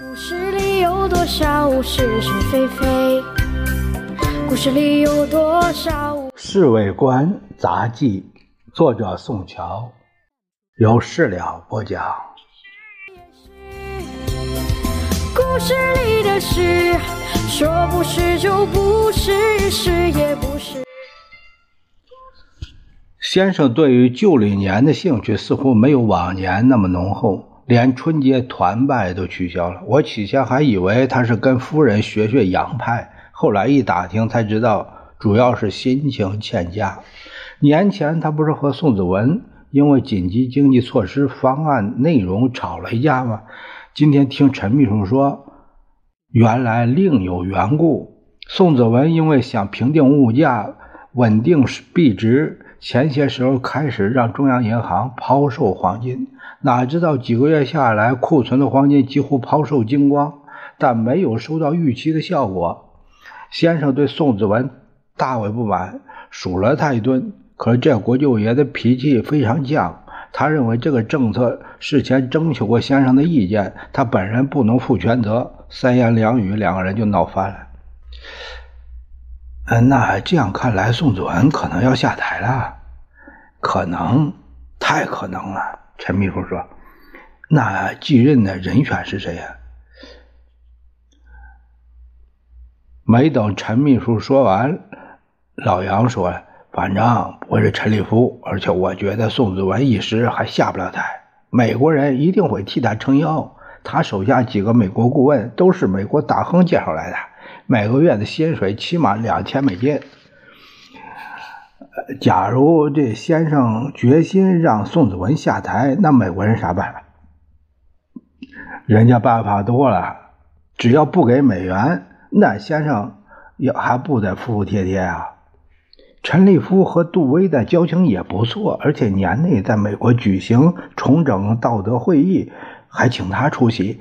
故事里有多少是是非非？故事里有多少？《侍卫官杂记》，作者宋乔，由事了播讲。故事里的事，说不是就不是，是也不是。先生对于旧历年的兴趣似乎没有往年那么浓厚，连春节团拜都取消了。我起先还以为他是跟夫人学学洋派，后来一打听才知道，主要是心情欠佳。年前他不是和宋子文因为紧急经济措施方案内容吵了一架吗？今天听陈秘书说，原来另有缘故。宋子文因为想平定物价、稳定币值。前些时候开始让中央银行抛售黄金，哪知道几个月下来，库存的黄金几乎抛售精光，但没有收到预期的效果。先生对宋子文大为不满，数了他一顿。可是这国舅爷的脾气非常犟，他认为这个政策事前征求过先生的意见，他本人不能负全责。三言两语，两个人就闹翻了。嗯，那这样看来，宋子文可能要下台了，可能，太可能了。陈秘书说：“那继任的人选是谁呀？”没等陈秘书说完，老杨说：“反正不是陈立夫，而且我觉得宋子文一时还下不了台。美国人一定会替他撑腰，他手下几个美国顾问都是美国大亨介绍来的。”每个月的薪水起码两千美金。假如这先生决心让宋子文下台，那美国人啥办法？人家办法多了，只要不给美元，那先生也还不得服服帖帖啊？陈立夫和杜威的交情也不错，而且年内在美国举行重整道德会议。还请他出席，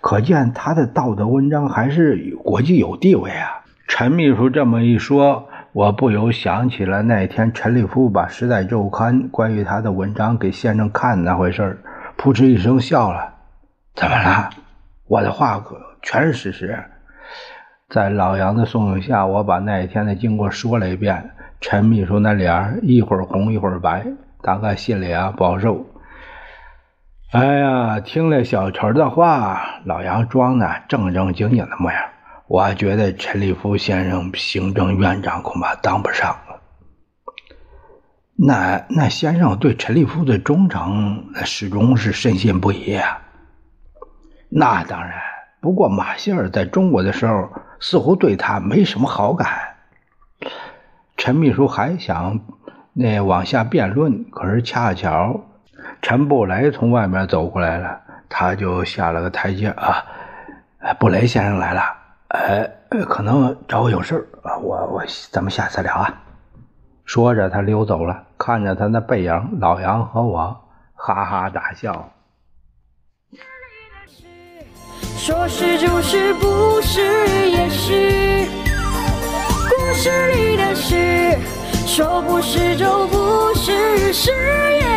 可见他的道德文章还是国际有地位啊！陈秘书这么一说，我不由想起了那天陈立夫把《时代周刊》关于他的文章给先生看那回事儿，扑哧一声笑了。怎么了？我的话可全是事实。在老杨的怂恿下，我把那一天的经过说了一遍。陈秘书那脸一会儿红一会儿白，大概心里啊不好受。哎呀，听了小陈的话，老杨装的正正经经的模样。我觉得陈立夫先生行政院长恐怕当不上了。那那先生对陈立夫的忠诚，始终是深信不疑啊。那当然，不过马歇尔在中国的时候，似乎对他没什么好感。陈秘书还想那往下辩论，可是恰巧。陈布雷从外面走过来了，他就下了个台阶啊。布雷先生来了，呃，可能找我有事啊。我我咱们下次聊啊。说着，他溜走了。看着他那背影，老杨和我哈哈大笑。说是就是，不是也是。故事里的事，说不是就不是，是也。